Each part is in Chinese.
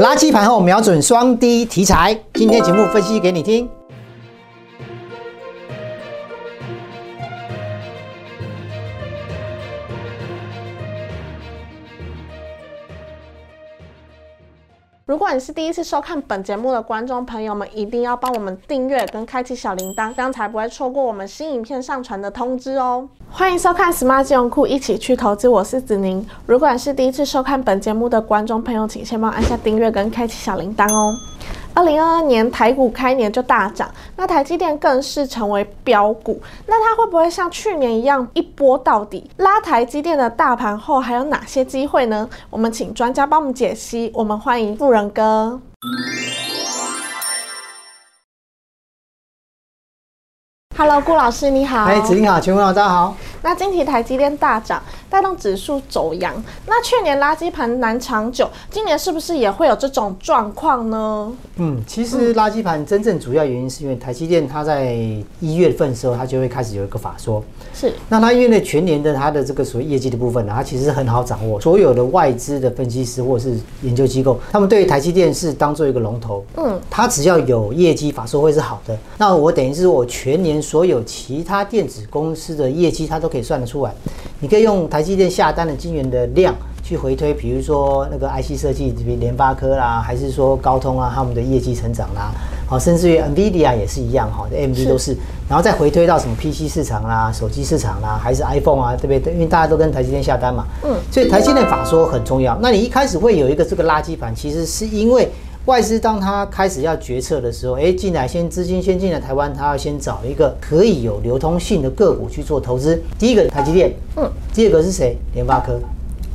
垃圾盘后瞄准双低题材，今天节目分析给你听。如果你是第一次收看本节目的观众朋友们，一定要帮我们订阅跟开启小铃铛，这样才不会错过我们新影片上传的通知哦。欢迎收看 Smart 金融库，一起去投资，我是子宁。如果你是第一次收看本节目的观众朋友，请先帮按下订阅跟开启小铃铛哦。二零二二年台股开年就大涨，那台积电更是成为标股。那它会不会像去年一样一波到底，拉台积电的大盘后还有哪些机会呢？我们请专家帮我们解析。我们欢迎富人哥。Hello，顾老师你好。哎，子玲好，全国老大家好。那近期台积电大涨，带动指数走阳。那去年垃圾盘难长久，今年是不是也会有这种状况呢？嗯，其实垃圾盘真正主要原因是因为台积电它在一月份的时候，它就会开始有一个法说。是。那它因为呢全年的它的这个所谓业绩的部分呢，它其实很好掌握。所有的外资的分析师或者是研究机构，他们对台积电是当做一个龙头。嗯。它只要有业绩法说会是好的，那我等于是我全年。所有其他电子公司的业绩，它都可以算得出来。你可以用台积电下单的晶圆的量去回推，比如说那个 IC 设计，比如联发科啦，还是说高通啊，他们的业绩成长啦，好，甚至于 NVIDIA 也是一样哈，AMD 都是，然后再回推到什么 PC 市场啦、手机市场啦，还是 iPhone 啊，对不对？因为大家都跟台积电下单嘛，嗯，所以台积电法说很重要。那你一开始会有一个这个垃圾盘，其实是因为。外资当他开始要决策的时候，哎，进来先资金先进来台湾，他要先找一个可以有流通性的个股去做投资。第一个台积电，嗯，第二个是谁？联发科，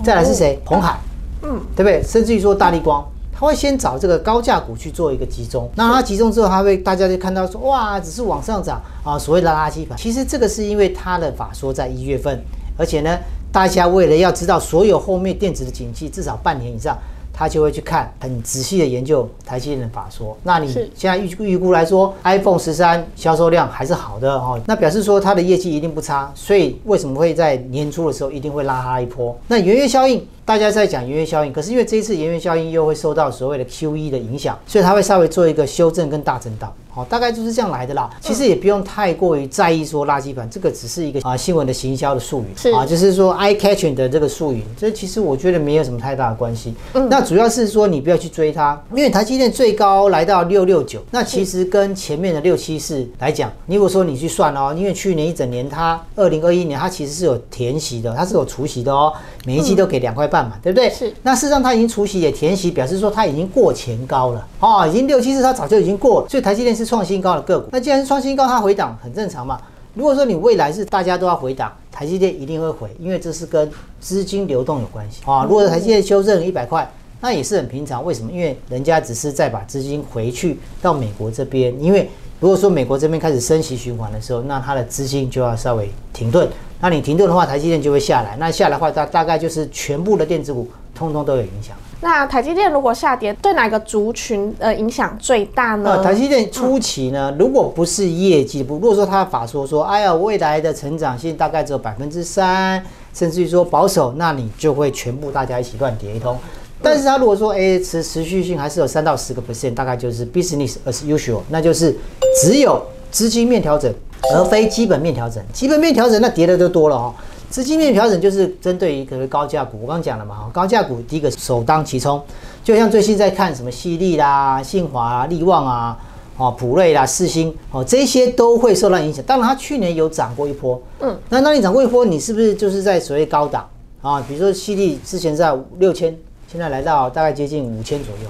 再来是谁？红海，嗯，对不对？甚至于说大力光，他会先找这个高价股去做一个集中。那他集中之后，他会大家就看到说，哇，只是往上涨啊，所谓的垃圾盘。其实这个是因为它的法说在一月份，而且呢，大家为了要知道所有后面电子的景气，至少半年以上。他就会去看很仔细的研究台积电的法说。那你现在预预估来说，iPhone 十三销售量还是好的哦，那表示说它的业绩一定不差。所以为什么会在年初的时候一定会拉它一波？那元月效应，大家在讲元月效应，可是因为这一次元月效应又会受到所谓的 QE 的影响，所以它会稍微做一个修正跟大震荡。哦，大概就是这样来的啦。其实也不用太过于在意说垃圾盘，这个只是一个啊新闻的行销的术语啊，就是说 eye catching 的这个术语。这其实我觉得没有什么太大的关系。嗯，那主要是说你不要去追它，因为台积电最高来到六六九，那其实跟前面的六七四来讲，如果说你去算哦，因为去年一整年它二零二一年它其实是有填息的，它是有除息的哦，每一季都给两块半嘛，对不对？是。那事实上他已经除息也填息，表示说他已经过前高了哦，已经六七次他早就已经过了，所以台积电是。创新高的个股，那既然是创新高，它回档很正常嘛。如果说你未来是大家都要回档，台积电一定会回，因为这是跟资金流动有关系啊。如果台积电修正一百块，那也是很平常。为什么？因为人家只是在把资金回去到美国这边。因为如果说美国这边开始升息循环的时候，那它的资金就要稍微停顿。那你停顿的话，台积电就会下来。那下来的话，大大概就是全部的电子股通通都有影响。那台积电如果下跌，对哪个族群呃影响最大呢？台积电初期呢，如果不是业绩不，如果说他法说说，哎呀，未来的成长性大概只有百分之三，甚至于说保守，那你就会全部大家一起乱跌一通。但是它如果说，哎，持持续性还是有三到十个 percent，大概就是 business as usual，那就是只有资金面调整，而非基本面调整。基本面调整，那跌的就多了哦。资金面调整就是针对于可能高价股，我刚刚讲了嘛，哈，高价股第一个首当其冲，就像最近在看什么西利啦、信华、利旺啊、哦普瑞啦、四星哦，这些都会受到影响。当然，它去年有涨过一波，嗯，那那你涨过一波，你是不是就是在所谓高档啊？比如说西利之前在六千，现在来到大概接近五千左右，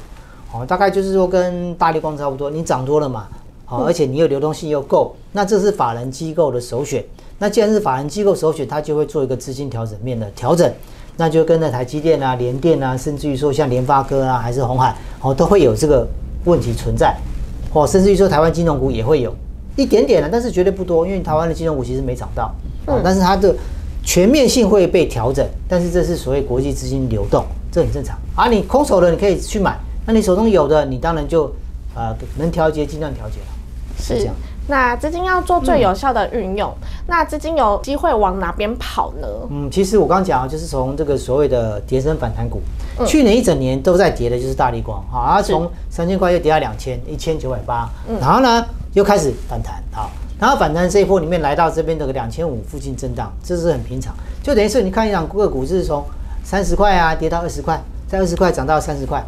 哦，大概就是说跟大力光差不多，你涨多了嘛，好，而且你又流动性又够，那这是法人机构的首选。那既然是法人机构首选，它就会做一个资金调整面的调整，那就跟着台积电啊、联电啊，甚至于说像联发科啊，还是红海，哦，都会有这个问题存在，哦，甚至于说台湾金融股也会有一点点的，但是绝对不多，因为台湾的金融股其实没涨到，哦，但是它的全面性会被调整，但是这是所谓国际资金流动，这很正常。啊，你空手的你可以去买，那你手中有的，你当然就呃能调节尽量调节了，是这样。那资金要做最有效的运用，那资金有机会往哪边跑呢？嗯，其实我刚刚讲啊，就是从这个所谓的跌升反弹股，去年一整年都在跌的，就是大力光啊，它从三千块又跌到两千，一千九百八，然后呢又开始反弹啊，然后反弹这一波里面来到这边的两千五附近震荡，这是很平常，就等于是你看一场个股是从三十块啊跌到二十块，在二十块涨到三十块。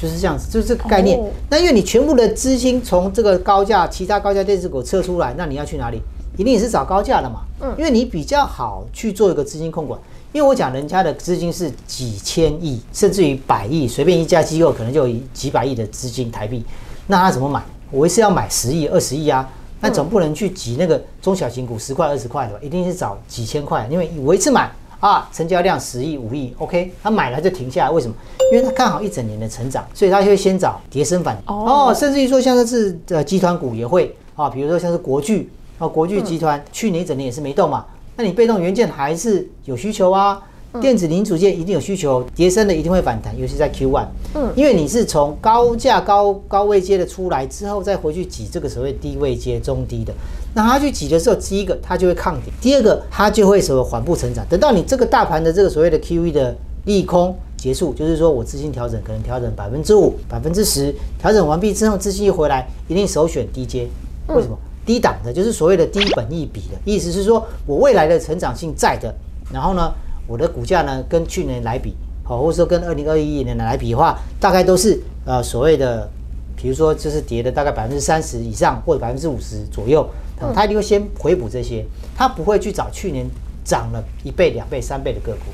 就是这样子，就是这个概念。那因为你全部的资金从这个高价、其他高价电子股撤出来，那你要去哪里？一定也是找高价的嘛。嗯，因为你比较好去做一个资金控管。因为我讲人家的资金是几千亿，甚至于百亿，随便一家机构可能就有几百亿的资金台币。那他怎么买？我一次要买十亿、二十亿啊。那总不能去挤那个中小型股十块、二十块的吧？一定是找几千块，因为我一次买。啊，成交量十亿、五亿，OK，他买了就停下来，为什么？因为他看好一整年的成长，所以他就会先找跌升反哦，甚至于说像这次呃集团股也会啊，比如说像是国巨啊，国巨集团去年一整年也是没动嘛，那你被动元件还是有需求啊。电子零组件一定有需求，叠升的一定会反弹，尤其在 Q one，嗯，因为你是从高价高高位接的出来之后，再回去挤这个所谓低位接中低的，那它去挤的时候，第一个它就会抗跌，第二个它就会什么缓步成长。等到你这个大盘的这个所谓的 Q E 的利空结束，就是说我资金调整可能调整百分之五、百分之十，调整完毕之后，资金一回来，一定首选低阶。为什么？低档的，就是所谓的低本益比的意思是说我未来的成长性在的，然后呢？我的股价呢，跟去年来比，好，或者说跟二零二一年来比的话，大概都是呃所谓的，比如说就是跌的大概百分之三十以上或者百分之五十左右，它一定会先回补这些，它不会去找去年涨了一倍、两倍、三倍的个股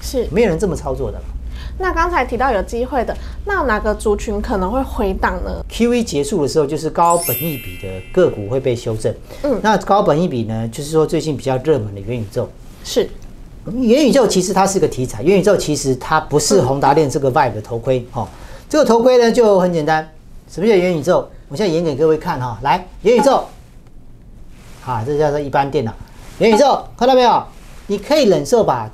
是，没有人这么操作的。那刚才提到有机会的，那哪个族群可能会回档呢？Q E 结束的时候，就是高本益比的个股会被修正。嗯，那高本益比呢，就是说最近比较热门的元宇宙是。元宇宙其实它是个题材，元宇宙其实它不是宏达电这个 Vive 的头盔哦。这个头盔呢就很简单，什么叫元宇宙？我现在演给各位看哈，来元宇宙，啊，这叫做一般电脑元宇宙，看到没有？你可以忍受把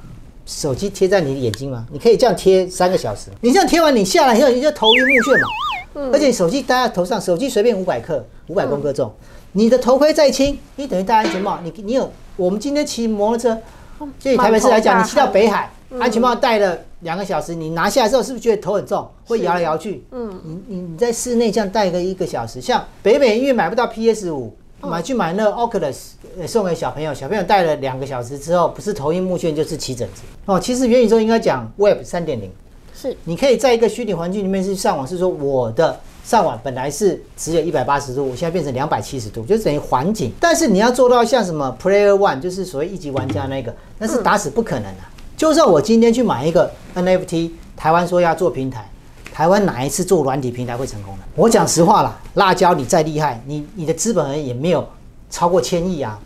手机贴在你的眼睛吗？你可以这样贴三个小时，你这样贴完你下来以后你就头晕目眩嘛。嗯。而且手机戴在头上，手机随便五百克，五百公克重，你的头盔再轻，你等于戴安全帽，你你有我们今天骑摩托车。就以台北市来讲，你去到北海，安全帽戴了两个小时，你拿下来之后，是不是觉得头很重，会摇来摇去？嗯，你你你在室内这样戴个一个小时，像北美因为买不到 PS 五，买去买那个 Oculus 送给小朋友，小朋友戴了两个小时之后，不是头晕目眩就是起疹子。哦，其实元宇宙应该讲 Web 三点零，是你可以在一个虚拟环境里面去上网，是说我的。上网本来是只有一百八十度，我现在变成两百七十度，就等于环境。但是你要做到像什么 Player One，就是所谓一级玩家那个，那是打死不可能的。就算我今天去买一个 NFT，台湾说要做平台，台湾哪一次做软体平台会成功的？我讲实话啦，辣椒你再厉害，你你的资本也没有超过千亿啊。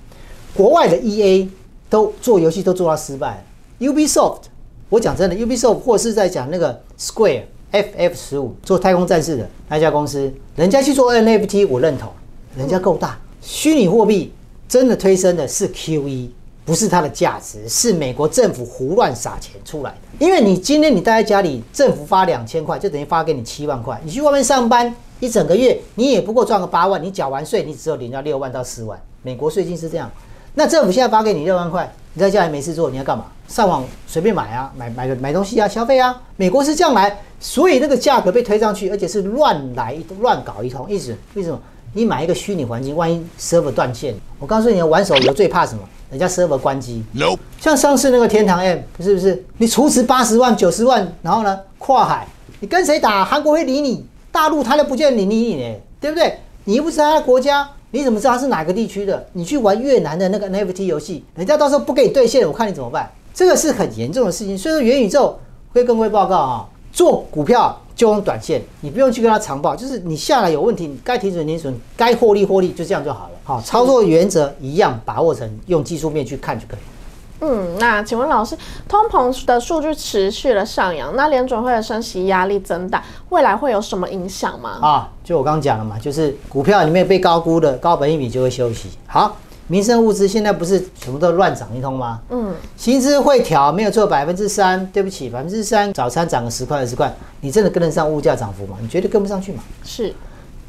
国外的 EA 都做游戏都做到失败，Ubisoft，我讲真的，Ubisoft 或是在讲那个 Square。F F 十五做太空战士的那家公司，人家去做 N F T，我认同，人家够大。虚拟货币真的推升的是 Q E，不是它的价值，是美国政府胡乱撒钱出来的。因为你今天你待在家里，政府发两千块，就等于发给你七万块。你去外面上班一整个月，你也不过赚个八万，你缴完税，你只有领到六万到四万。美国税金是这样。那政府现在发给你六万块，你在家里没事做，你要干嘛？上网随便买啊，买买个买东西啊，消费啊。美国是这样来，所以那个价格被推上去，而且是乱来乱搞一通。一直为什么？你买一个虚拟环境，万一 server 断线，我告诉你，玩手游最怕什么？人家 server 关机。No。像上次那个天堂 M，是不是？你储值八十万、九十万，然后呢，跨海，你跟谁打？韩国会理你，大陆他都不见你理你呢，对不对？你又不是他的国家。你怎么知道他是哪个地区的？你去玩越南的那个 NFT 游戏，人家到时候不给你兑现，我看你怎么办？这个是很严重的事情。所以说元宇宙会跟各位报告啊，做股票就用短线，你不用去跟他长报，就是你下来有问题，你该停损停损，该获利获利，就这样就好了。好，操作原则一样，把握成用技术面去看就可以。嗯，那请问老师，通膨的数据持续的上扬，那联准会的升息压力增大，未来会有什么影响吗？啊，就我刚刚讲了嘛，就是股票里面被高估的高本一笔就会休息。好，民生物资现在不是全部都乱涨一通吗？嗯，薪资会调，没有做，百分之三，对不起，百分之三，早餐涨个十块二十块，你真的跟得上物价涨幅吗？你绝对跟不上去嘛。是。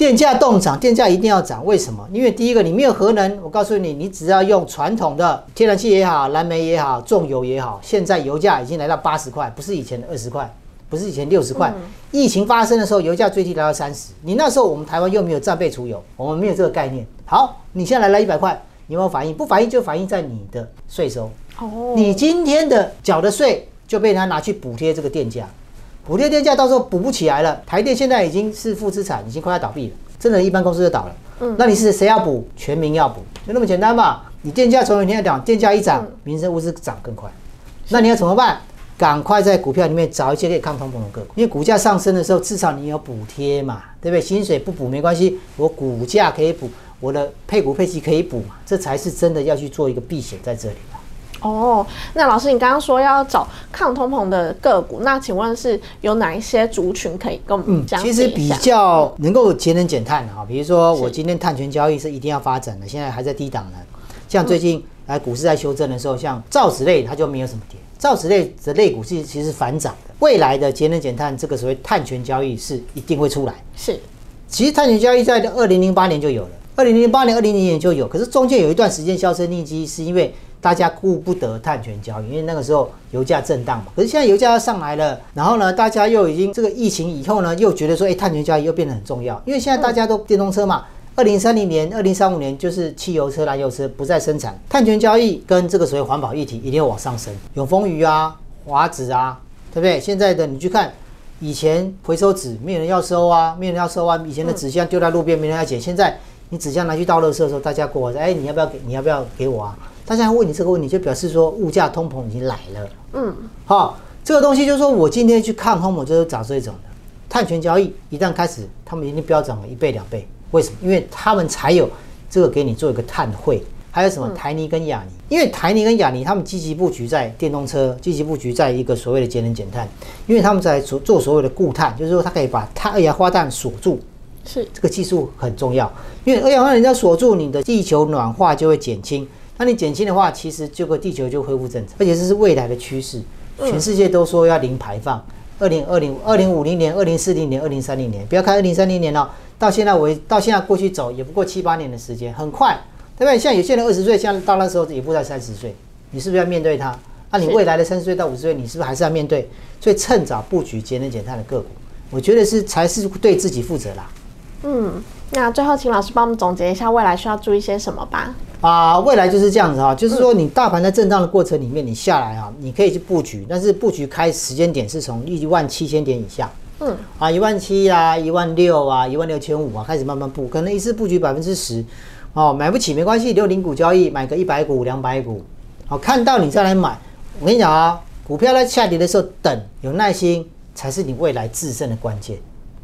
电价动涨，电价一定要涨，为什么？因为第一个你没有核能，我告诉你，你只要用传统的天然气也好，蓝煤也好，重油也好，现在油价已经来到八十块，不是以前的二十块，不是以前六十块。疫情发生的时候，油价最低来到三十，你那时候我们台湾又没有战备储油，我们没有这个概念。好，你现在来了一百块，有没有反应？不反应就反映在你的税收。哦，你今天的缴的税就被他拿去补贴这个电价。补贴电价到时候补不起来了，台电现在已经是负资产，已经快要倒闭了，真的，一般公司就倒了。嗯，那你是谁要补？全民要补，就那么简单嘛。你电价从有一天讲，电价一涨，民生物资涨更快。那你要怎么办？赶快在股票里面找一些可以抗通膨的个股，因为股价上升的时候，至少你有补贴嘛，对不对？薪水不补没关系，我股价可以补，我的配股配息可以补嘛，这才是真的要去做一个避险在这里。哦，那老师，你刚刚说要找抗通膨的个股，那请问是有哪一些族群可以跟我们讲？其实比较能够节能减碳的哈，比如说我今天碳权交易是一定要发展的，现在还在低档呢。像最近来股市在修正的时候，像造纸类它就没有什么跌，造纸类的类股是其实反涨的。未来的节能减碳这个所谓碳权交易是一定会出来。是，其实碳权交易在二零零八年就有了，二零零八年、二零零年就有，可是中间有一段时间销声匿迹，是因为。大家顾不得碳权交易，因为那个时候油价震荡嘛。可是现在油价要上来了，然后呢，大家又已经这个疫情以后呢，又觉得说，哎，碳权交易又变得很重要。因为现在大家都电动车嘛，二零三零年、二零三五年就是汽油车、燃油车不再生产，碳权交易跟这个所谓环保议题一定要往上升。永丰鱼啊、华纸啊，对不对？现在的你去看，以前回收纸没有人要收啊，没有人要收啊。以前的纸箱丢在路边没人要捡，现在你纸箱拿去倒垃圾的时候，大家过来，哎，你要不要给？你要不要给我啊？大家问你这个问题，就表示说物价通膨已经来了。嗯，好，这个东西就是说我今天去看通膨，就是找这种的碳权交易，一旦开始，他们一定飙涨了一倍两倍。为什么？因为他们才有这个给你做一个碳汇。还有什么台泥跟亚泥？因为台泥跟亚泥他们积极布局在电动车，积极布局在一个所谓的节能减碳，因为他们在做做所谓的固碳，就是说它可以把碳二氧化碳锁住。是这个技术很重要，因为二氧化碳人家锁住，你的地球暖化就会减轻。那你减轻的话，其实这个地球就恢复正常，而且这是未来的趋势。全世界都说要零排放，二零二零、二零五零年、二零四零年、二零三零年，不要看二零三零年了，到现在为到现在过去走也不过七八年的时间，很快，对不对？像有些人二十岁，像到那时候也不在三十岁，你是不是要面对它？那你未来的三十岁到五十岁，你是不是还是要面对？所以趁早布局节能减碳的个股，我觉得是才是对自己负责啦。嗯，那最后请老师帮我们总结一下未来需要注意些什么吧。啊，未来就是这样子啊，就是说你大盘在震荡的过程里面，你下来啊，你可以去布局，但是布局开时间点是从一万七千点以下，嗯，啊一万七啊，一万六啊，一万六千五啊，开始慢慢布，可能一次布局百分之十，哦，买不起没关系，留零股交易，买个一百股、两百股，好，看到你再来买。我跟你讲啊，股票在下跌的时候等，有耐心才是你未来制胜的关键。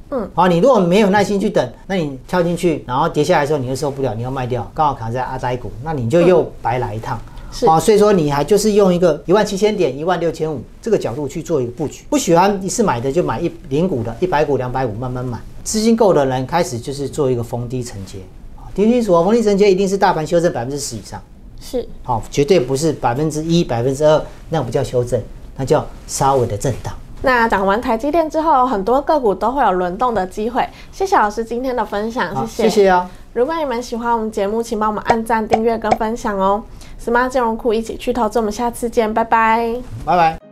嗯，好，你如果没有耐心去等，那你跳进去，然后跌下来的时候你又受不了，你要卖掉，刚好卡在阿呆股，那你就又白来一趟。是啊，所以说你还就是用一个一万七千点、一万六千五这个角度去做一个布局。不喜欢一次买的就买一零股的，一百股、两百股慢慢买。资金够的人开始就是做一个逢低承接。啊，听清楚哦，逢低承接一定是大盘修正百分之十以上。是，好，绝对不是百分之一、百分之二，那不叫修正，那叫稍微的震荡。那讲完台积电之后，很多个股都会有轮动的机会。谢谢老师今天的分享，谢谢。谢谢啊！如果你们喜欢我们节目，请帮我们按赞、订阅跟分享哦。Smart 金融库一起去投资，我们下次见，拜拜。拜拜。